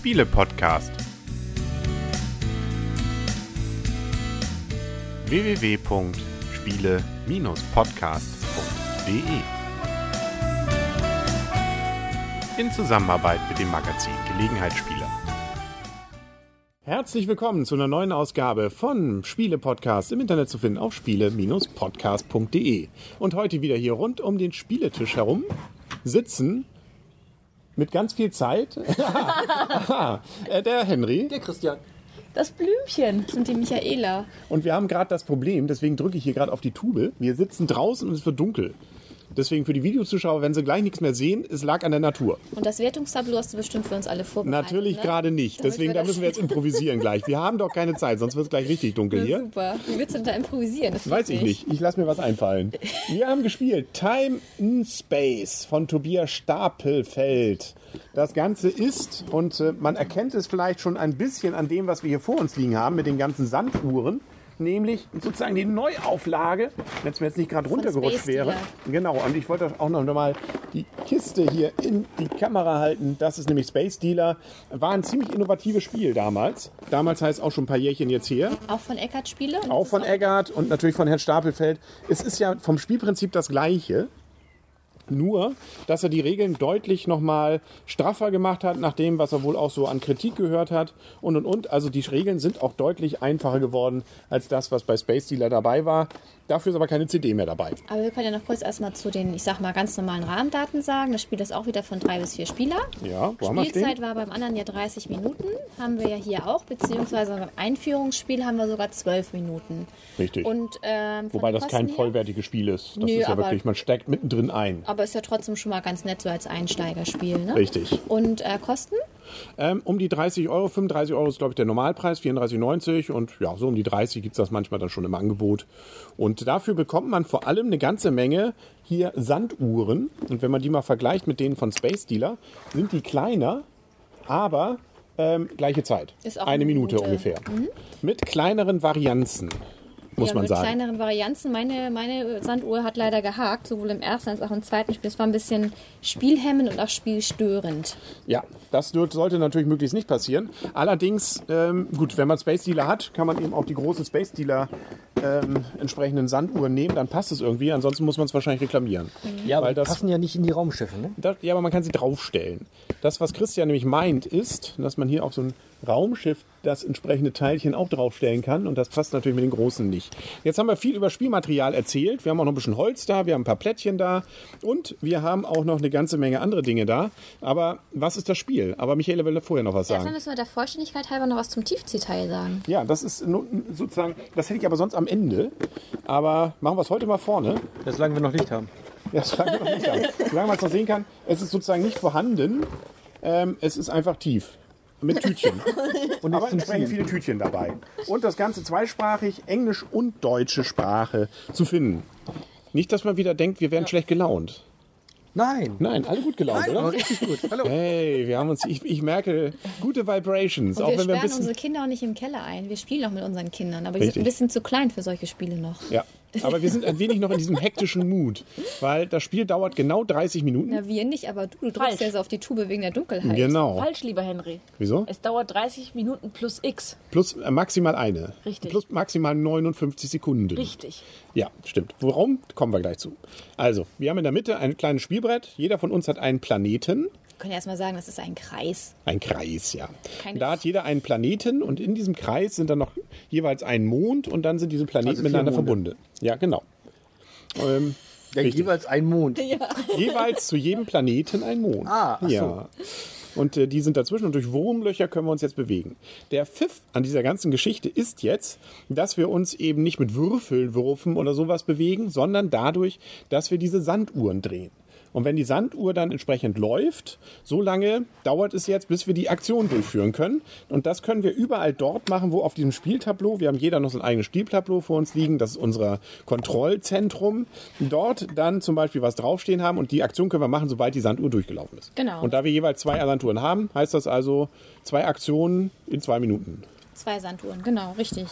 Spiele-Podcast. www.spiele-podcast.de In Zusammenarbeit mit dem Magazin Gelegenheitsspieler. Herzlich willkommen zu einer neuen Ausgabe von Spiele-Podcast im Internet zu finden auf spiele-podcast.de. Und heute wieder hier rund um den Spieletisch herum sitzen mit ganz viel Zeit äh, der Henry. Der Christian. Das Blümchen und die Michaela. Und wir haben gerade das Problem, deswegen drücke ich hier gerade auf die Tube. Wir sitzen draußen und es wird dunkel. Deswegen für die Videozuschauer, wenn sie gleich nichts mehr sehen, es lag an der Natur. Und das Wertungstableau hast du bestimmt für uns alle vorbereitet. Natürlich ne? gerade nicht. Damit Deswegen da müssen wir jetzt improvisieren gleich. Wir haben doch keine Zeit, sonst wird es gleich richtig dunkel Ja, hier. Super. Wie willst du denn da improvisieren? Das Weiß ich nicht. Ich lasse mir was einfallen. Wir haben gespielt Time in Space von Tobias Stapelfeld. Das Ganze ist, und äh, man erkennt es vielleicht schon ein bisschen an dem, was wir hier vor uns liegen haben, mit den ganzen Sanduhren, nämlich sozusagen die Neuauflage, wenn es mir jetzt nicht gerade runtergerutscht wäre. Genau, und ich wollte auch noch mal die Kiste hier in die Kamera halten. Das ist nämlich Space Dealer. War ein ziemlich innovatives Spiel damals. Damals heißt auch schon ein paar Jährchen jetzt her. Auch von Eckart Spiele? Auch von Eggert und natürlich von Herrn Stapelfeld. Es ist ja vom Spielprinzip das gleiche. Nur, dass er die Regeln deutlich nochmal straffer gemacht hat, nach dem, was er wohl auch so an Kritik gehört hat. Und und und. Also die Regeln sind auch deutlich einfacher geworden als das, was bei Space Dealer dabei war. Dafür ist aber keine CD mehr dabei. Aber wir können ja noch kurz erstmal zu den, ich sag mal, ganz normalen Rahmendaten sagen. Das Spiel ist auch wieder von drei bis vier Spieler. Ja, wo haben Spielzeit war beim anderen ja 30 Minuten. Haben wir ja hier auch, beziehungsweise beim Einführungsspiel haben wir sogar 12 Minuten. Richtig. Und, ähm, Wobei das kein vollwertiges Spiel ist. Das Nö, ist ja wirklich, man steigt mittendrin ein. Aber ist ja trotzdem schon mal ganz nett so als Einsteigerspiel, ne? Richtig. Und äh, Kosten? Ähm, um die 30 Euro, 35 Euro ist, glaube ich, der Normalpreis, 34,90 und ja, so um die 30 gibt es das manchmal dann schon im Angebot. Und dafür bekommt man vor allem eine ganze Menge hier Sanduhren. Und wenn man die mal vergleicht mit denen von Space Dealer, sind die kleiner, aber ähm, gleiche Zeit. Eine eine Minute Minute. ungefähr. Mit kleineren Varianzen, muss ja, man mit sagen. kleineren Varianzen. Meine, meine Sanduhr hat leider gehakt, sowohl im ersten als auch im zweiten Spiel. Es war ein bisschen spielhemmend und auch spielstörend. Ja, das sollte natürlich möglichst nicht passieren. Allerdings, ähm, gut, wenn man Space Dealer hat, kann man eben auch die großen Space Dealer ähm, entsprechenden Sanduhren nehmen, dann passt es irgendwie. Ansonsten muss man es wahrscheinlich reklamieren. Ja, aber Weil die das- passen ja nicht in die Raumschiffe, ne? Da, ja, aber man kann sie draufstellen. Das, was Christian nämlich meint, ist, dass man hier auf so ein Raumschiff das entsprechende Teilchen auch draufstellen kann. Und das passt natürlich mit den großen nicht. Jetzt haben wir viel über Spielmaterial erzählt. Wir haben auch noch ein bisschen Holz da, wir haben ein paar Plättchen da und wir haben auch noch eine ganze Menge andere Dinge da. Aber was ist das Spiel? Aber Michaela will da vorher noch was Erstmal sagen. müssen wir der Vollständigkeit halber noch was zum Tiefziehteil sagen. Ja, das ist sozusagen, das hätte ich aber sonst am Ende. Aber machen wir es heute mal vorne. Das solange wir noch Licht haben. Ja, das sagen wir noch nicht an. Solange man es noch sehen kann, es ist sozusagen nicht vorhanden. Ähm, es ist einfach tief. Mit Tütchen. Und Aber entsprechend viele Tütchen dabei. Und das Ganze zweisprachig, Englisch und deutsche Sprache zu finden. Nicht, dass man wieder denkt, wir wären schlecht gelaunt. Nein. Nein, alle gut gelaunt, Aber oder? richtig gut. Hallo. Hey, wir haben uns, ich, ich merke gute Vibrations. Und auch wir wenn wir ein sperren bisschen. unsere Kinder auch nicht im Keller ein. Wir spielen auch mit unseren Kindern. Aber die Richtig. sind ein bisschen zu klein für solche Spiele noch. Ja, aber wir sind ein wenig noch in diesem hektischen Mut. Weil das Spiel dauert genau 30 Minuten. Na, wir nicht, aber du, du drückst Falsch. ja so auf die Tube wegen der Dunkelheit. Genau. Falsch, lieber Henry. Wieso? Es dauert 30 Minuten plus X. Plus äh, maximal eine. Richtig. Plus maximal 59 Sekunden. Richtig. Ja, stimmt. Warum? Kommen wir gleich zu. Also, wir haben in der Mitte ein kleines Spielbrett. Jeder von uns hat einen Planeten. Wir können ja erstmal sagen, das ist ein Kreis. Ein Kreis, ja. Kein Und da hat jeder einen Planeten und in diesem Kreis sind dann noch jeweils ein Mond und dann sind diese Planeten Also miteinander Monde. verbunden. Ja, genau. Ähm, Ja, jeweils ein Mond. jeweils zu jedem Planeten ein Mond. Ah, ach so. ja. Und äh, die sind dazwischen und durch Wurmlöcher können wir uns jetzt bewegen. Der Pfiff an dieser ganzen Geschichte ist jetzt, dass wir uns eben nicht mit Würfeln würfen oder sowas bewegen, sondern dadurch, dass wir diese Sanduhren drehen. Und wenn die Sanduhr dann entsprechend läuft, so lange dauert es jetzt, bis wir die Aktion durchführen können. Und das können wir überall dort machen, wo auf diesem Spieltableau, wir haben jeder noch so ein eigenes Spieltableau vor uns liegen, das ist unser Kontrollzentrum, dort dann zum Beispiel was draufstehen haben und die Aktion können wir machen, sobald die Sanduhr durchgelaufen ist. Genau. Und da wir jeweils zwei Sanduhren haben, heißt das also zwei Aktionen in zwei Minuten. Zwei Sanduhren, genau, richtig.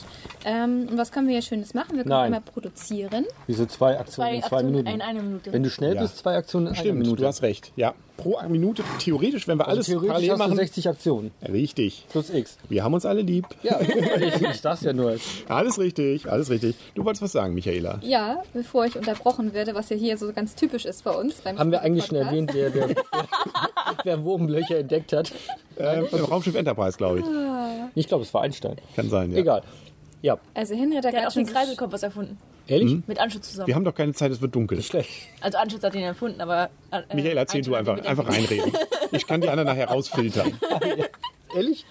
Ähm, und was können wir hier Schönes machen? Wir können Nein. einmal produzieren. Wieso zwei Aktionen Zwei in zwei Aktionen Minuten? in einer Minute. Wenn du schnell Ja. bist, zwei Aktionen in einer Stimmt, Minute. du hast recht, ja. pro Minute. Theoretisch, wenn wir alles Also Theoretisch parallel hast du machen. 60 Aktionen. Richtig. Plus X. Wir haben uns alle lieb. Ja, ich, ich sag's ja nur. Alles richtig, alles richtig. Du wolltest was sagen, Michaela. Ja, bevor ich unterbrochen werde, was ja hier so ganz typisch ist bei uns. Beim Haben wir eigentlich schon Podcast. erwähnt, wer, wer, wer Wurmlöcher entdeckt hat? Ähm, Raumschiff Enterprise, glaube ich. Ich glaube, es war Einstein. Kann sein, ja. Egal. Ja, Also Henry hat da gerade auch den schon Kreiselkompass erfunden. ehrlich? Mit Anschutz zusammen. Wir haben doch keine Zeit, es wird dunkel. Schlecht. Also Anschutz hat ihn erfunden, aber. Äh, Michaela, erzähl du Einstein hat einfach, einfach reinreden. Ich kann die anderen nachher rausfiltern. Ehrlich?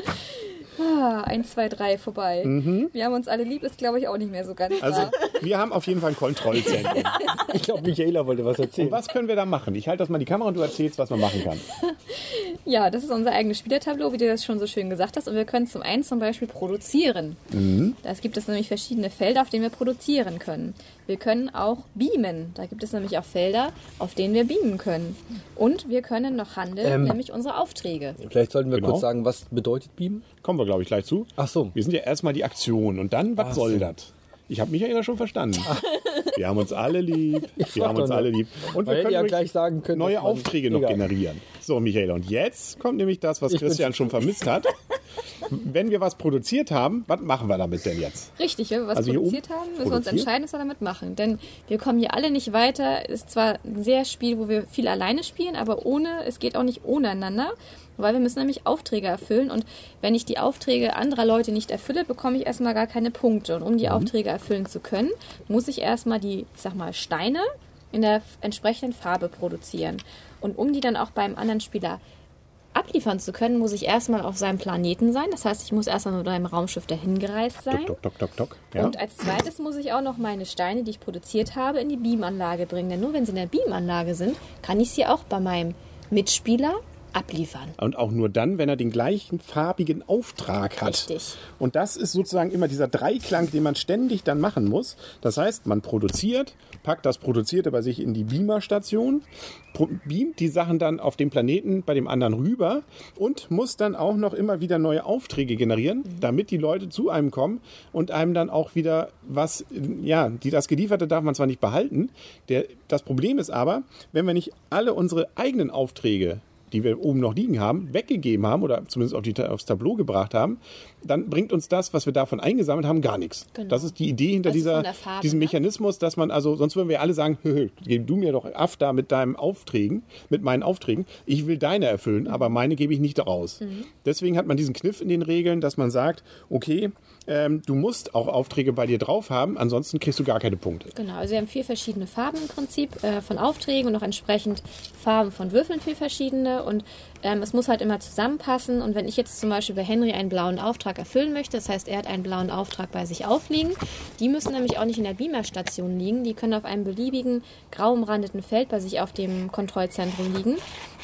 Ah, 1, 2, 3 vorbei. Wir haben uns alle lieb, ist glaube ich auch nicht mehr so ganz Mhm. Also, wahr. wir haben auf jeden Fall ein Kontrollzentrum. Ich glaube, Michaela wollte was erzählen. Und was können wir da machen? Ich halte das mal in die Kamera und du erzählst, was man machen kann. Ja, das ist unser eigenes Spielertableau, wie du das schon so schön gesagt hast. Und wir können zum einen zum Beispiel produzieren. Da gibt es nämlich verschiedene Felder, auf denen wir produzieren können. Wir können auch beamen. Da gibt es nämlich auch Felder, auf denen wir beamen können. Und wir können noch handeln, Ähm. nämlich unsere Aufträge. Vielleicht sollten wir Genau. kurz sagen, was bedeutet Beam? Kommen wir, glaube ich, gleich zu. Ach so. Wir sind ja erstmal die Aktion und dann, was Ach soll so. das? Ich habe Michaela schon verstanden. Wir haben uns alle lieb. Wir haben uns alle lieb. Und wir können ja gleich sagen können, neue Aufträge noch Egal. generieren. So, Michaela, und jetzt kommt nämlich das, was Ich Christian schon vermisst hat. Wenn wir was produziert haben, was machen wir damit denn jetzt? Richtig, wenn wir was Also produziert haben, müssen wir uns produziert? entscheiden, was wir damit machen. Denn wir kommen hier alle nicht weiter. Ist zwar ein sehr Spiel, wo wir viel alleine spielen, aber ohne, es geht auch nicht ohne einander, weil wir müssen nämlich Aufträge erfüllen. Und wenn ich die Aufträge anderer Leute nicht erfülle, bekomme ich erstmal gar keine Punkte. Und um die Aufträge erfüllen zu können, muss ich erstmal die, ich sag mal, Steine in der entsprechenden Farbe produzieren. Und um die dann auch beim anderen Spieler abliefern zu können, muss ich erstmal auf seinem Planeten sein. Das heißt, ich muss erstmal mit meinem Raumschiff dahin gereist sein. Tok, tok, tok, tok. Ja? Und als zweites muss ich auch noch meine Steine, die ich produziert habe, in die Beamanlage bringen. Denn nur wenn sie in der Beamanlage sind, kann ich sie auch bei meinem Mitspieler abliefern. Und auch nur dann, wenn er den gleichen farbigen Auftrag hat. Richtig. Und das ist sozusagen immer dieser Dreiklang, den man ständig dann machen muss. Das heißt, man produziert, packt das Produzierte bei sich in die Beamerstation, beamt die Sachen dann auf dem Planeten bei dem anderen rüber und muss dann auch noch immer wieder neue Aufträge generieren, damit die Leute zu einem kommen und einem dann auch wieder was, ja, die, das Gelieferte darf man zwar nicht behalten. Der, das Problem ist aber, wenn wir nicht alle unsere eigenen Aufträge die wir oben noch liegen haben, weggegeben haben oder zumindest auf die, aufs Tableau gebracht haben, dann bringt uns das, was wir davon eingesammelt haben, gar nichts. Genau. Das ist die Idee hinter ist dieser, Farbe, diesem ne? Mechanismus, dass man also, sonst würden wir alle sagen, hö, gib du mir doch Aff da mit deinen Aufträgen, mit meinen Aufträgen. Ich will deine erfüllen, aber meine gebe ich nicht raus. Mhm. Deswegen hat man diesen Kniff in den Regeln, dass man sagt, okay, ähm, du musst auch Aufträge bei dir drauf haben, ansonsten kriegst du gar keine Punkte. Genau, also wir haben vier verschiedene Farben im Prinzip äh, von Aufträgen und auch entsprechend Farben von Würfeln, vier verschiedene. Und ähm, es muss halt immer zusammenpassen. Und wenn ich jetzt zum Beispiel bei Henry einen blauen Auftrag erfüllen möchte, das heißt, er hat einen blauen Auftrag bei sich aufliegen, die müssen nämlich auch nicht in der Beamerstation liegen. Die können auf einem beliebigen grau umrandeten Feld bei sich auf dem Kontrollzentrum liegen.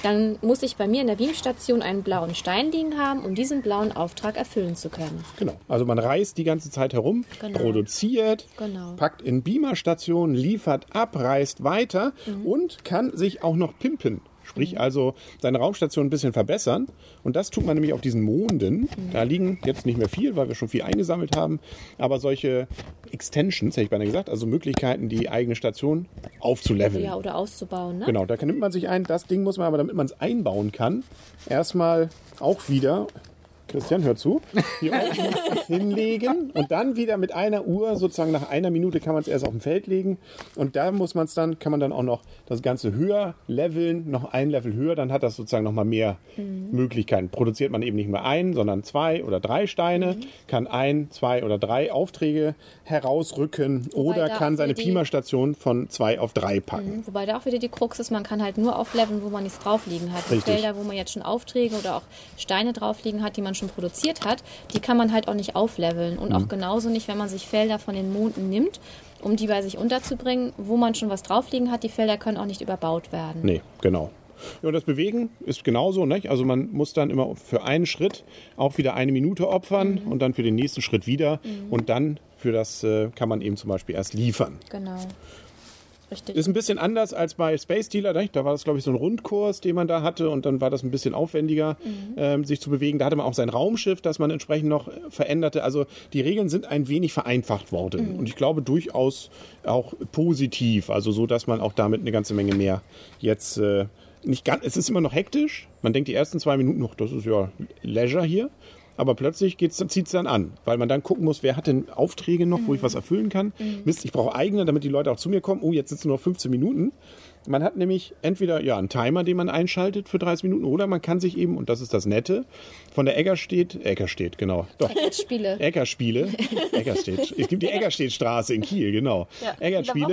Dann muss ich bei mir in der Beamstation einen blauen Stein liegen haben, um diesen blauen Auftrag erfüllen zu können. Genau. Also man reist die ganze Zeit herum, Genau. produziert, Genau. packt in Beamerstationen, liefert ab, reist weiter Mhm. und kann sich auch noch pimpen. Sprich also seine Raumstation ein bisschen verbessern. Und das tut man nämlich auf diesen Monden. Mhm. Da liegen jetzt nicht mehr viel, weil wir schon viel eingesammelt haben. Aber solche Extensions, hätte ich beinahe gesagt, also Möglichkeiten, die eigene Station aufzuleveln. Ja, oder auszubauen, ne? Genau, da nimmt man sich ein. Das Ding muss man aber, damit man es einbauen kann, erstmal auch wieder, Christian, hör zu, hier oben hinlegen und dann wieder mit einer Uhr, sozusagen nach einer Minute kann man es erst auf dem Feld legen und da muss man es dann, kann man dann auch noch das Ganze höher leveln, noch ein Level höher, dann hat das sozusagen noch mal mehr Möglichkeiten. Produziert man eben nicht mehr ein, sondern zwei oder drei Steine, kann ein, zwei oder drei Aufträge herausrücken oder da kann seine die- Pima-Station von zwei auf drei packen. Mhm, Wobei da auch wieder die Krux ist, man kann halt nur aufleveln, wo man nichts drauf liegen hat. Die Richtig. Felder, wo man jetzt schon Aufträge oder auch Steine drauf liegen hat, die man schon produziert hat, die kann man halt auch nicht aufleveln. Und Mhm. auch genauso nicht, wenn man sich Felder von den Monden nimmt, um die bei sich unterzubringen, wo man schon was drauf liegen hat. Die Felder können auch nicht überbaut werden. Nee, genau. Ja, und das Bewegen ist genauso. Nicht? Also man muss dann immer für einen Schritt auch wieder eine Minute opfern und dann für den nächsten Schritt wieder. Und dann für das äh, kann man eben zum Beispiel erst liefern. Genau. Richtig. Ist ein bisschen anders als bei Space Dealer. Da war das, glaube ich, so ein Rundkurs, den man da hatte. Und dann war das ein bisschen aufwendiger, ähm, sich zu bewegen. Da hatte man auch sein Raumschiff, das man entsprechend noch veränderte. Also die Regeln sind ein wenig vereinfacht worden. Und ich glaube durchaus auch positiv. Also so, dass man auch damit eine ganze Menge mehr jetzt äh, nicht ganz, es ist immer noch hektisch. Man denkt die ersten zwei Minuten noch, das ist ja Leisure hier. Aber plötzlich zieht es dann an, weil man dann gucken muss, wer hat denn Aufträge noch, wo ich was erfüllen kann. Mist, ich brauche eigene, damit die Leute auch zu mir kommen. Oh, jetzt sitzen nur noch 15 Minuten. Man hat nämlich entweder ja einen Timer, den man einschaltet für 30 Minuten, oder man kann sich eben, und das ist das Nette, von der Eggerstedt, Eggerstedt, genau, doch, Spiele. Eckerspiele. Eckerstedt. Es gibt die Eckerstedtstraße in Kiel, genau. Ja,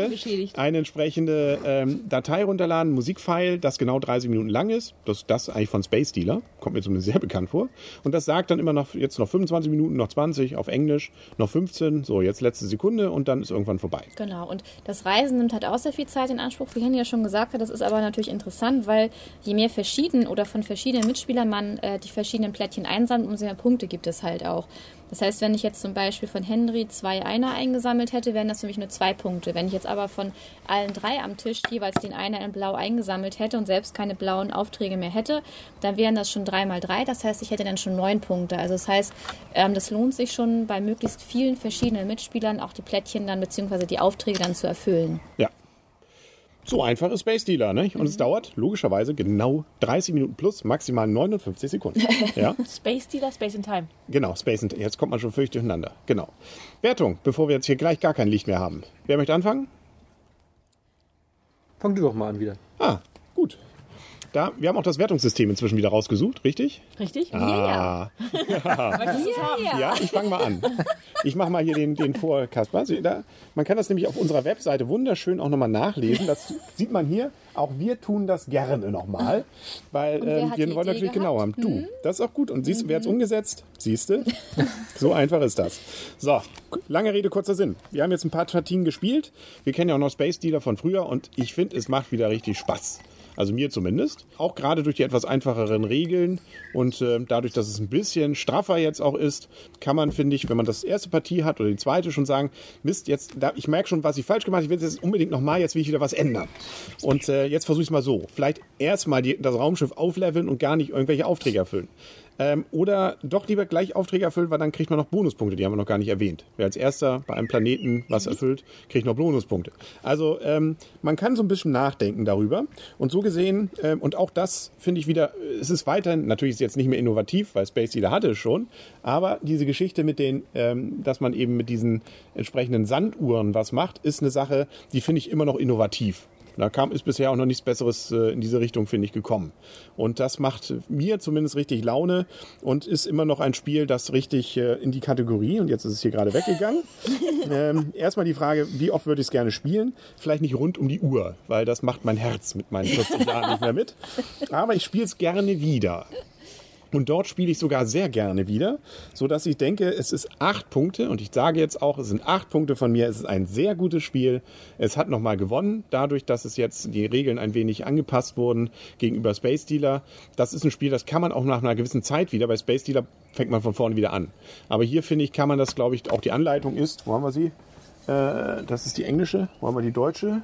beschädigt. Eine entsprechende ähm, Datei runterladen, Musikfile, das genau 30 Minuten lang ist. Das das eigentlich von Space Dealer. Kommt mir zumindest sehr bekannt vor. Und das sagt dann immer noch, jetzt noch 25 Minuten, noch 20 auf Englisch, noch 15, so jetzt letzte Sekunde und dann ist irgendwann vorbei. Genau, und das Reisen nimmt halt auch sehr viel Zeit in Anspruch, wie Henny ja schon gesagt hat. Das ist aber natürlich interessant, weil je mehr verschieden oder von verschiedenen Mitspielern man äh, die verschiedenen Plättchen einsammelt, umso mehr Punkte gibt es halt auch. Das heißt, wenn ich jetzt zum Beispiel von Henry zwei Einer eingesammelt hätte, wären das für mich nur zwei Punkte. Wenn ich jetzt aber von allen drei am Tisch jeweils den Einer in Blau eingesammelt hätte und selbst keine blauen Aufträge mehr hätte, dann wären das schon drei mal drei. Das heißt, ich hätte dann schon neun Punkte. Also das heißt, ähm, das lohnt sich schon bei möglichst vielen verschiedenen Mitspielern auch die Plättchen dann beziehungsweise die Aufträge dann zu erfüllen. Ja. So einfach ist Space Dealer, ne? Und es dauert logischerweise genau 30 Minuten plus maximal 59 Sekunden. Ja, Space Dealer, Space in Time. genau, Space and Jetzt kommt man schon völlig durcheinander. Genau. Wertung, bevor wir jetzt hier gleich gar kein Licht mehr haben. Wer möchte anfangen? Fang du doch mal an wieder. Ah. Da, wir haben auch das Wertungssystem inzwischen wieder rausgesucht, richtig? Richtig? Ah, du es haben? ja, ich fange mal an. Ich mache mal hier den, den vor, Da, man kann das nämlich auf unserer Webseite wunderschön auch nochmal nachlesen. Das sieht man hier. Auch wir tun das gerne nochmal, weil hat wir wollen natürlich genau haben. Du, das ist auch gut. Und siehst du, wer hat umgesetzt? Siehst du? So einfach ist das. So, lange Rede, kurzer Sinn. Wir haben jetzt ein paar Partien gespielt. Wir kennen ja auch noch Space Dealer von früher und ich finde, es macht wieder richtig Spaß. Also mir zumindest. Auch gerade durch die etwas einfacheren Regeln und äh, dadurch, dass es ein bisschen straffer jetzt auch ist, kann man, finde ich, wenn man das erste Partie hat oder die zweite schon sagen, Mist, jetzt, da, ich merke schon, was ich falsch gemacht habe, ich will jetzt unbedingt nochmal, jetzt will ich wieder was ändern. Und äh, jetzt versuche ich es mal so. Vielleicht erstmal das Raumschiff aufleveln und gar nicht irgendwelche Aufträge erfüllen. Ähm, oder doch lieber gleich Aufträge erfüllen, weil dann kriegt man noch Bonuspunkte, die haben wir noch gar nicht erwähnt. Wer als erster bei einem Planeten was erfüllt, kriegt noch Bonuspunkte. Also ähm, man kann so ein bisschen nachdenken darüber. Und so gesehen, ähm, und auch das finde ich wieder, es ist weiterhin, natürlich ist es jetzt nicht mehr innovativ, weil Space Dealer hatte es schon, aber diese Geschichte mit den, ähm, dass man eben mit diesen entsprechenden Sanduhren was macht, ist eine Sache, die finde ich immer noch innovativ. Da kam, ist bisher auch noch nichts Besseres äh, in diese Richtung, finde ich, gekommen. Und das macht mir zumindest richtig Laune und ist immer noch ein Spiel, das richtig äh, in die Kategorie, und jetzt ist es hier gerade weggegangen. ähm, erstmal die Frage, wie oft würde ich es gerne spielen? Vielleicht nicht rund um die Uhr, weil das macht mein Herz mit meinen 40 Jahren nicht mehr mit. Aber ich spiele es gerne wieder. Und dort spiele ich sogar sehr gerne wieder, so dass ich denke, es ist acht Punkte und ich sage jetzt auch, es sind acht Punkte von mir. Es ist ein sehr gutes Spiel. Es hat nochmal gewonnen, dadurch, dass es jetzt die Regeln ein wenig angepasst wurden gegenüber Space Dealer. Das ist ein Spiel, das kann man auch nach einer gewissen Zeit wieder. Bei Space Dealer fängt man von vorne wieder an. Aber hier finde ich, kann man das, glaube ich, auch die Anleitung ist. Wo haben wir sie? Äh, das ist die englische. Wo haben wir die deutsche?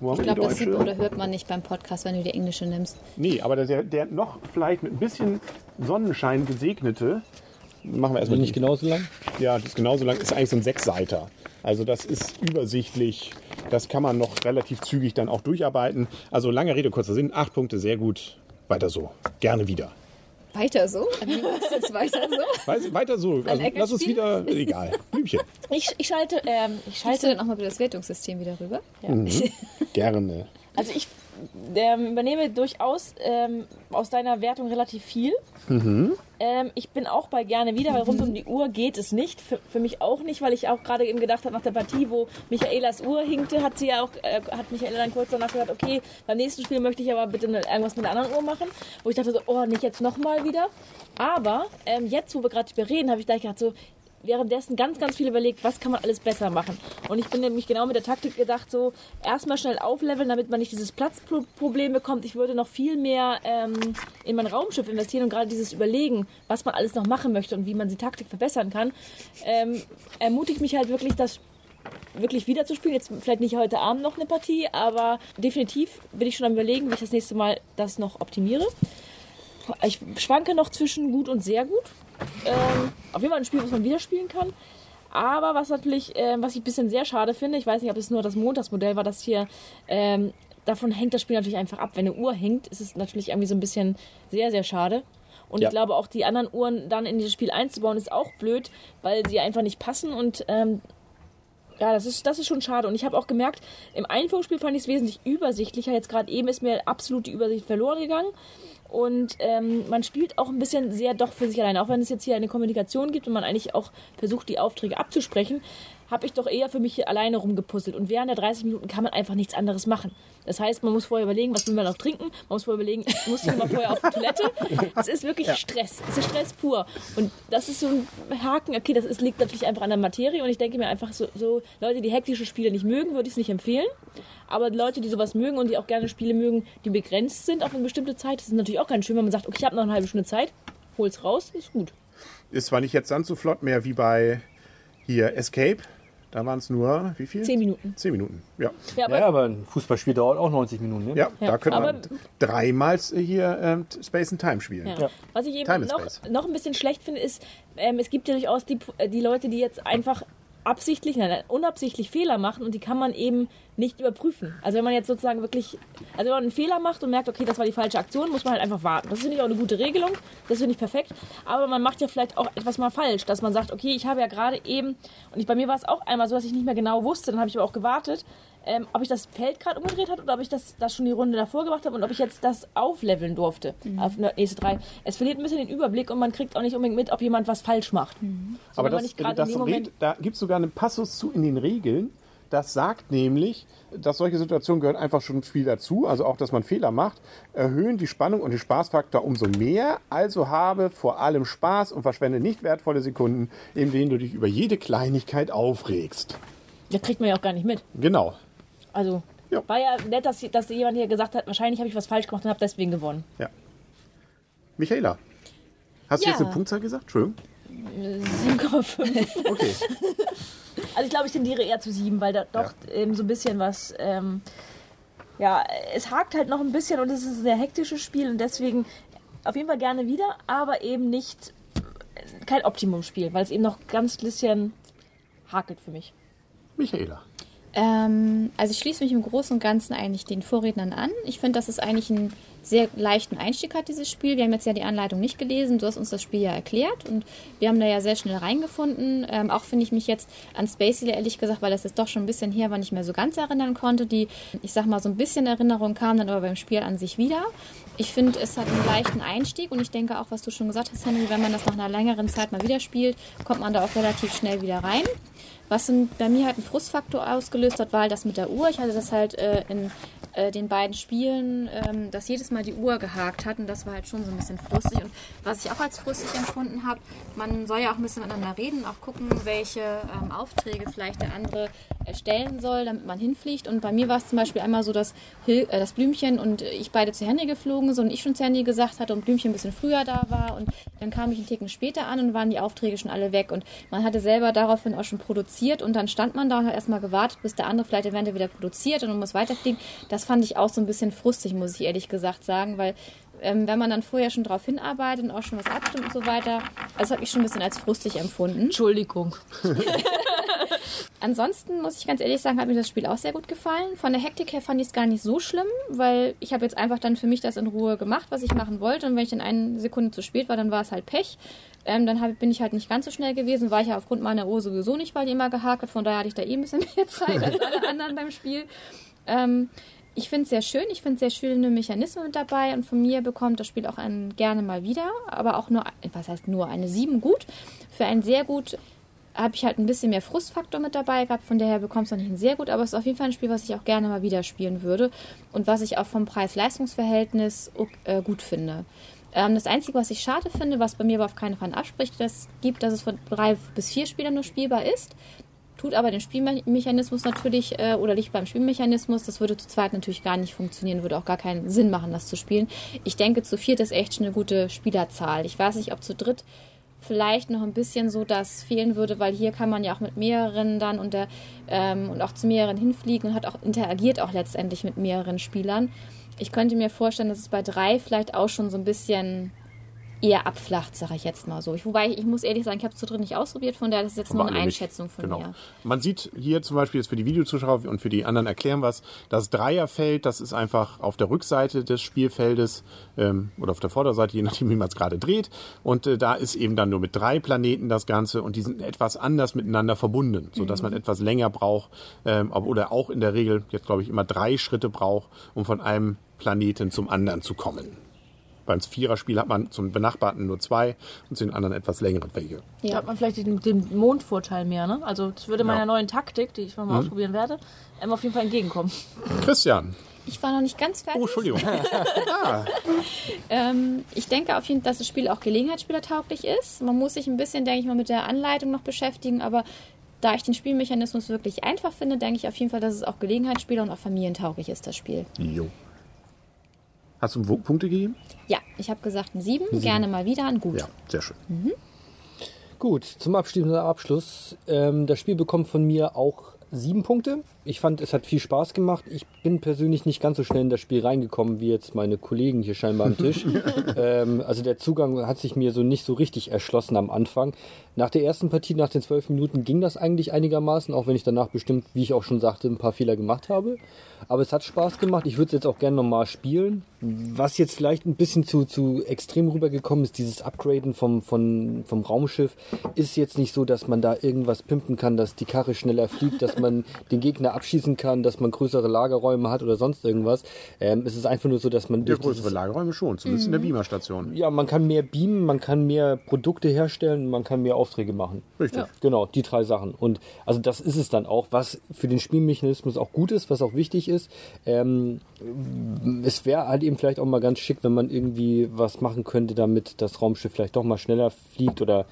Wo haben Ich glaube, das sieht oder hört man nicht beim Podcast, wenn du die englische nimmst. Nee, aber der, der noch vielleicht mit ein bisschen Sonnenschein gesegnete, machen wir erstmal Nicht die. genauso lang? Ja, das ist genauso lang, ist eigentlich so ein Sechsseiter. Also das ist übersichtlich, das kann man noch relativ zügig dann auch durcharbeiten. Also lange Rede, kurzer Sinn, acht Punkte, sehr gut. Weiter so, gerne wieder. Weiter so? Jetzt weiter so? Weiß, weiter so, also lass uns wieder, egal, Blümchen. Ich, ich schalte, ähm, ich schalte, dann auch mal wieder das Wertungssystem wieder rüber? Gerne. also ich ähm, übernehme durchaus ähm, aus deiner Wertung relativ viel. Mhm. Ähm, ich bin auch bei gerne wieder, weil rund um die Uhr geht es nicht. Für, für mich auch nicht, weil ich auch gerade eben gedacht habe, nach der Partie, wo Michaelas Uhr hinkte, hat sie ja auch, äh, hat Michaela dann kurz danach gesagt, okay, beim nächsten Spiel möchte ich aber bitte irgendwas mit der anderen Uhr machen. Wo ich dachte so, oh, nicht jetzt nochmal wieder. Aber ähm, jetzt, wo wir gerade reden, habe ich gleich gedacht so, währenddessen ganz, ganz viel überlegt, was kann man alles besser machen. Und ich bin nämlich genau mit der Taktik gedacht, so erstmal schnell aufleveln, damit man nicht dieses Platzproblem bekommt. Ich würde noch viel mehr ähm, in mein Raumschiff investieren und gerade dieses Überlegen, was man alles noch machen möchte und wie man die Taktik verbessern kann, ähm, ermutigt mich halt wirklich, das wirklich wieder zu spielen. Jetzt vielleicht nicht heute Abend noch eine Partie, aber definitiv bin ich schon am überlegen, wie ich das nächste Mal das noch optimiere. Ich schwanke noch zwischen gut und sehr gut. Ähm, auf jeden Fall ein Spiel, was man wieder spielen kann. Aber was natürlich, ähm, was ich ein bisschen sehr schade finde, ich weiß nicht, ob es nur das Montagsmodell war, dass hier ähm, davon hängt das Spiel natürlich einfach ab. Wenn eine Uhr hängt, ist es natürlich irgendwie so ein bisschen sehr, sehr schade. Und Ja. ich glaube, auch die anderen Uhren dann in dieses Spiel einzubauen, ist auch blöd, weil sie einfach nicht passen und ähm, ja, das ist, das ist schon schade. Und ich habe auch gemerkt, im Einführungsspiel fand ich es wesentlich übersichtlicher. Jetzt gerade eben ist mir absolut die Übersicht verloren gegangen. Und ähm, man spielt auch ein bisschen sehr doch für sich alleine. Auch wenn es jetzt hier eine Kommunikation gibt und man eigentlich auch versucht, die Aufträge abzusprechen, habe ich doch eher für mich hier alleine rumgepuzzelt. Und während der 30 Minuten kann man einfach nichts anderes machen. Das heißt, man muss vorher überlegen, was will man noch trinken. Man muss vorher überlegen, muss ich mal vorher auf die Toilette. Es ist wirklich Stress. Es ist Stress pur. Und das ist so ein Haken. Okay, das ist, liegt natürlich einfach an der Materie. Und ich denke mir einfach so, so Leute, die hektische Spiele nicht mögen, würde ich es nicht empfehlen. Aber Leute, die sowas mögen und die auch gerne Spiele mögen, die begrenzt sind auf eine bestimmte Zeit, das ist natürlich auch ganz schön, wenn man sagt, okay, ich habe noch eine halbe Stunde Zeit, hol's raus, ist gut. Ist zwar nicht jetzt dann so flott mehr wie bei hier Escape. Da waren es nur, wie viel? Zehn Minuten. Zehn Minuten, ja. Ja, aber Ja, aber ein Fußballspiel dauert auch 90 Minuten. Ne? Ja, Ja, da könnte man aber- dreimal hier ähm, Space and Time spielen. Ja. Ja. Was ich eben noch, noch ein bisschen schlecht finde, ist, ähm, es gibt ja durchaus die, äh, die Leute, die jetzt einfach absichtlich, nein, unabsichtlich Fehler machen und die kann man eben nicht überprüfen. Also wenn man jetzt sozusagen wirklich, also wenn man einen Fehler macht und merkt, okay, das war die falsche Aktion, muss man halt einfach warten. Das finde ich auch eine gute Regelung, das finde ich perfekt. Aber man macht ja vielleicht auch etwas mal falsch, dass man sagt, okay, ich habe ja gerade eben, und ich, bei mir war es auch einmal so, dass ich nicht mehr genau wusste, dann habe ich aber auch gewartet, ähm, ob ich das Feld gerade umgedreht hat oder ob ich das, das schon die Runde davor gemacht habe und ob ich jetzt das aufleveln durfte auf eine nächste drei. Es verliert ein bisschen den Überblick und man kriegt auch nicht unbedingt mit, ob jemand was falsch macht. So, Aber das, nicht das in dem Moment da gibt es sogar einen Passus zu in den Regeln. Das sagt nämlich, dass solche Situationen gehören einfach schon Spiel dazu, also auch, dass man Fehler macht, erhöhen die Spannung und den Spaßfaktor umso mehr. Also habe vor allem Spaß und verschwende nicht wertvolle Sekunden, in denen du dich über jede Kleinigkeit aufregst. Das kriegt man ja auch gar nicht mit. Genau. Also Ja. war ja nett, dass, dass jemand hier gesagt hat, wahrscheinlich habe ich was falsch gemacht und habe deswegen gewonnen. Ja. Michaela, hast du Ja. jetzt eine Punktzahl gesagt? Entschuldigung. 7,5. Okay. Also ich glaube, ich tendiere eher zu 7, weil da doch eben so ein bisschen was. Ähm, ja, es hakt halt noch ein bisschen und es ist ein sehr hektisches Spiel und deswegen auf jeden Fall gerne wieder, aber eben nicht kein Optimum-Spiel, weil es eben noch ganz bisschen hakelt für mich. Michaela. Ähm, also ich schließe mich im Großen und Ganzen eigentlich den Vorrednern an. Ich finde, dass es eigentlich einen sehr leichten Einstieg hat, dieses Spiel. Wir haben jetzt ja die Anleitung nicht gelesen. Du hast uns das Spiel ja erklärt und wir haben da ja sehr schnell reingefunden. Ähm, auch finde ich mich jetzt an Spacey ehrlich gesagt, weil das jetzt doch schon ein bisschen her war, nicht mehr so ganz erinnern konnte. Die, ich sag mal, so ein bisschen Erinnerung kam dann aber beim Spiel an sich wieder. Ich finde, es hat einen leichten Einstieg und ich denke auch, was du schon gesagt hast, Henry, wenn man das nach einer längeren Zeit mal wieder spielt, kommt man da auch relativ schnell wieder rein. Was bei mir halt einen Frustfaktor ausgelöst hat, war halt das mit der Uhr. Ich hatte das halt äh, in äh, den beiden Spielen, ähm, dass jedes Mal die Uhr gehakt hat und das war halt schon so ein bisschen frustig. Und was ich auch als frustig empfunden habe, man soll ja auch ein bisschen miteinander reden, auch gucken, welche ähm, Aufträge vielleicht der andere erstellen soll, damit man hinfliegt. Und bei mir war es zum Beispiel einmal so, dass Hil äh, das Blümchen und ich beide zu Henry geflogen sind und ich schon zu Henry gesagt hatte und Blümchen ein bisschen früher da war und dann kam ich einen Ticken später an und waren die Aufträge schon alle weg und man hatte selber daraufhin auch schon produziert und dann stand man da und hat erstmal gewartet, bis der andere vielleicht eventuell wieder produziert und man muss weiterfliegen. Das fand ich auch so ein bisschen frustig, muss ich ehrlich gesagt sagen, weil ähm, wenn man dann vorher schon darauf hinarbeitet und auch schon was abstimmt und so weiter, also das habe ich schon ein bisschen als frustig empfunden. Entschuldigung. Ansonsten muss ich ganz ehrlich sagen, hat mir das Spiel auch sehr gut gefallen. Von der Hektik her fand ich es gar nicht so schlimm, weil ich habe jetzt einfach dann für mich das in Ruhe gemacht, was ich machen wollte. Und wenn ich dann eine Sekunde zu spät war, dann war es halt Pech. Ähm, dann hab, bin ich halt nicht ganz so schnell gewesen, war ich ja aufgrund meiner Uhr sowieso nicht, weil die immer gehakt hat. Von daher hatte ich da eh ein bisschen mehr Zeit als alle anderen beim Spiel. Ähm, ich finde es sehr schön. Ich finde sehr schöne Mechanismen mit dabei und von mir bekommt das Spiel auch einen gerne mal wieder, aber auch nur, was heißt nur, eine 7 gut. Für ein sehr gut habe ich halt ein bisschen mehr Frustfaktor mit dabei gehabt, von daher bekommst du nicht ein sehr gut, aber es ist auf jeden Fall ein Spiel, was ich auch gerne mal wieder spielen würde und was ich auch vom Preis-Leistungs-Verhältnis äh, gut finde. Ähm, das Einzige, was ich schade finde, was bei mir aber auf keinen Fall abspricht, das gibt, dass es von drei bis vier Spielern nur spielbar ist. Tut aber den Spielmechanismus natürlich, äh, oder liegt beim Spielmechanismus, das würde zu zweit natürlich gar nicht funktionieren, würde auch gar keinen Sinn machen, das zu spielen. Ich denke, zu viert ist echt schon eine gute Spielerzahl. Ich weiß nicht, ob zu dritt vielleicht noch ein bisschen so das fehlen würde, weil hier kann man ja auch mit mehreren dann und, der, ähm, und auch zu mehreren hinfliegen und hat auch interagiert auch letztendlich mit mehreren Spielern. Ich könnte mir vorstellen, dass es bei drei vielleicht auch schon so ein bisschen eher abflacht, sage ich jetzt mal so. Ich, wobei, ich muss ehrlich sagen, ich habe es zu dritt nicht ausprobiert, von daher das ist jetzt nur Aber eine alle nicht. Einschätzung von genau. mir. Man sieht hier zum Beispiel jetzt für die Videozuschauer und für die anderen erklären was, das Dreierfeld, das ist einfach auf der Rückseite des Spielfeldes ähm, oder auf der Vorderseite, je nachdem, wie man es gerade dreht. Und äh, da ist eben dann nur mit drei Planeten das Ganze und die sind etwas anders miteinander verbunden, sodass man etwas länger braucht ähm, oder auch in der Regel, jetzt glaube ich, immer drei Schritte braucht, um von einem Planeten zum anderen zu kommen. Beim Viererspiel hat man zum Benachbarten nur zwei und zu den anderen etwas längere Wege. Da Ja. hat man vielleicht den, den Mondvorteil mehr, ne? Also das würde meiner Ja. neuen Taktik, die ich mal ausprobieren werde, ähm, auf jeden Fall entgegenkommen. Christian. Ich war noch nicht ganz fertig. Oh, Entschuldigung. Ähm, ich denke auf jeden Fall, dass das Spiel auch gelegenheitsspielertauglich ist. Man muss sich ein bisschen, denke ich mal, mit der Anleitung noch beschäftigen, aber da ich den Spielmechanismus wirklich einfach finde, denke ich auf jeden Fall, dass es auch Gelegenheitsspieler und auch familientauglich ist, das Spiel. Jo. Hast du Punkte gegeben? Ja, ich habe gesagt ein 7, gerne mal wieder ein Gut. Ja, sehr schön. Gut, zum abschließenden Abschluss. Ähm, das Spiel bekommt von mir auch sieben Punkte. Ich fand, es hat viel Spaß gemacht. Ich bin persönlich nicht ganz so schnell in das Spiel reingekommen wie jetzt meine Kollegen hier scheinbar am Tisch. ähm, also der Zugang hat sich mir so nicht so richtig erschlossen am Anfang. Nach der ersten Partie, nach den zwölf Minuten, ging das eigentlich einigermaßen, auch wenn ich danach bestimmt, wie ich auch schon sagte, ein paar Fehler gemacht habe. Aber es hat Spaß gemacht. Ich würde es jetzt auch gerne nochmal spielen. Was jetzt vielleicht ein bisschen zu, zu extrem rübergekommen ist, dieses Upgraden vom, vom, vom Raumschiff, ist jetzt nicht so, dass man da irgendwas pimpen kann, dass die Karre schneller fliegt, dass man den Gegner abschießen kann, dass man größere Lagerräume hat oder sonst irgendwas. Ähm, es ist einfach nur so, dass man Ja, durch größere dieses, Lagerräume schon, zumindest in der Beamerstation. ja, man kann mehr beamen, man kann mehr Produkte herstellen, man kann mehr Aufträge machen. Richtig. Genau, die drei Sachen. Und also das ist es dann auch, was für den Spielmechanismus auch gut ist, was auch wichtig ist. Ähm, es wäre halt eben vielleicht auch mal ganz schick, wenn man irgendwie was machen könnte, damit das Raumschiff vielleicht doch mal schneller fliegt oder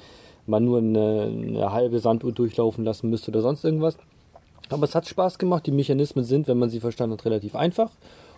man nur eine, eine halbe Sanduhr durchlaufen lassen müsste oder sonst irgendwas. Aber es hat Spaß gemacht. Die Mechanismen sind, wenn man sie verstanden hat, relativ einfach.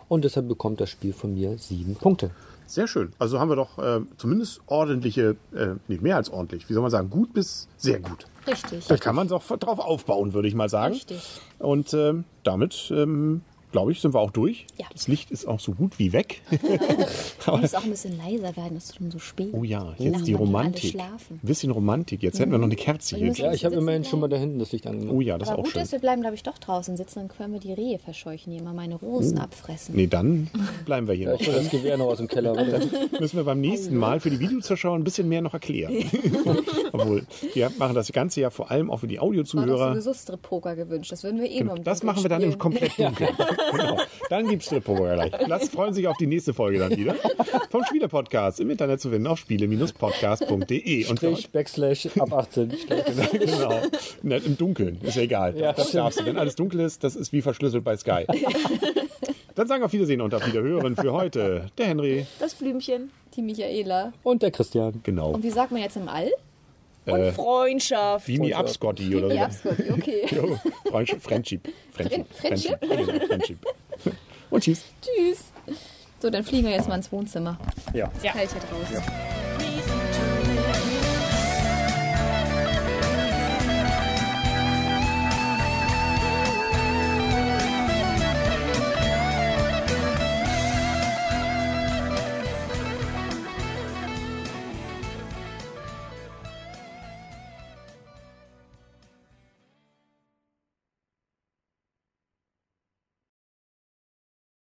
Und deshalb bekommt das Spiel von mir sieben Punkte. Sehr schön. Also haben wir doch äh, zumindest ordentliche, äh, nicht mehr als ordentlich, wie soll man sagen, gut bis sehr gut. Richtig. Da kann man doch drauf aufbauen, würde ich mal sagen. Richtig. Und ähm, damit, ähm, glaube ich, sind wir auch durch. Ja. Das Licht ist auch so gut wie weg. Muss auch ein bisschen leiser werden, es ist schon so spät. Oh ja, jetzt die Romantik. Ein bisschen Romantik. Jetzt hätten wir noch eine Kerze Wir hier. Ja, ich habe immerhin bleiben. schon mal da hinten das Licht angemacht. Oh ja, das ist Aber auch gut schön. ist, wir bleiben, glaube ich, doch draußen sitzen, dann können wir die Rehe verscheuchen, die immer meine Rosen abfressen. Nee, dann bleiben wir hier Ja, noch. ich hol das Gewehr noch aus dem Keller. runter. müssen wir beim nächsten Mal für die Videozuschauer ein bisschen mehr noch erklären. Obwohl, wir machen das ganze ja vor allem auch für die war doch Audiozuhörer. sowieso Strip-Poker gewünscht. Das würden wir eh nur im Das machen wir dann im komplett Dunkeln. Genau. Dann gibt's Strip-Poker gleich. Lasst freuen sich auf die nächste Folge dann wieder. Vom Spiele-Podcast im Internet zu finden auf spiele-podcast.de. Und Strich, Backslash, ab 18. genau. Na, Im Dunkeln, ist ja egal. Ja, das stimmt. darfst du. Wenn alles dunkel ist, das ist wie verschlüsselt bei Sky. Dann sagen wir auf Wiedersehen und auf Wiederhören für heute. Der Henry. Das Blümchen. Die Michaela. Und der Christian. Genau. Und wie sagt man jetzt im All? Und Freundschaft. Beam me up, Scotty oder so. Ja, Scotty, okay. Jo, Freundship, Friendship. Friendship. Friendship? Friendship. Friendship. Und tschüss. Tschüss. So, dann fliegen wir jetzt mal ins Wohnzimmer. Ja. Ja. Halt hier draußen.